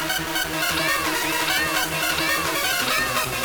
Thank you.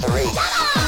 three.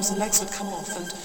Arms and legs would come off and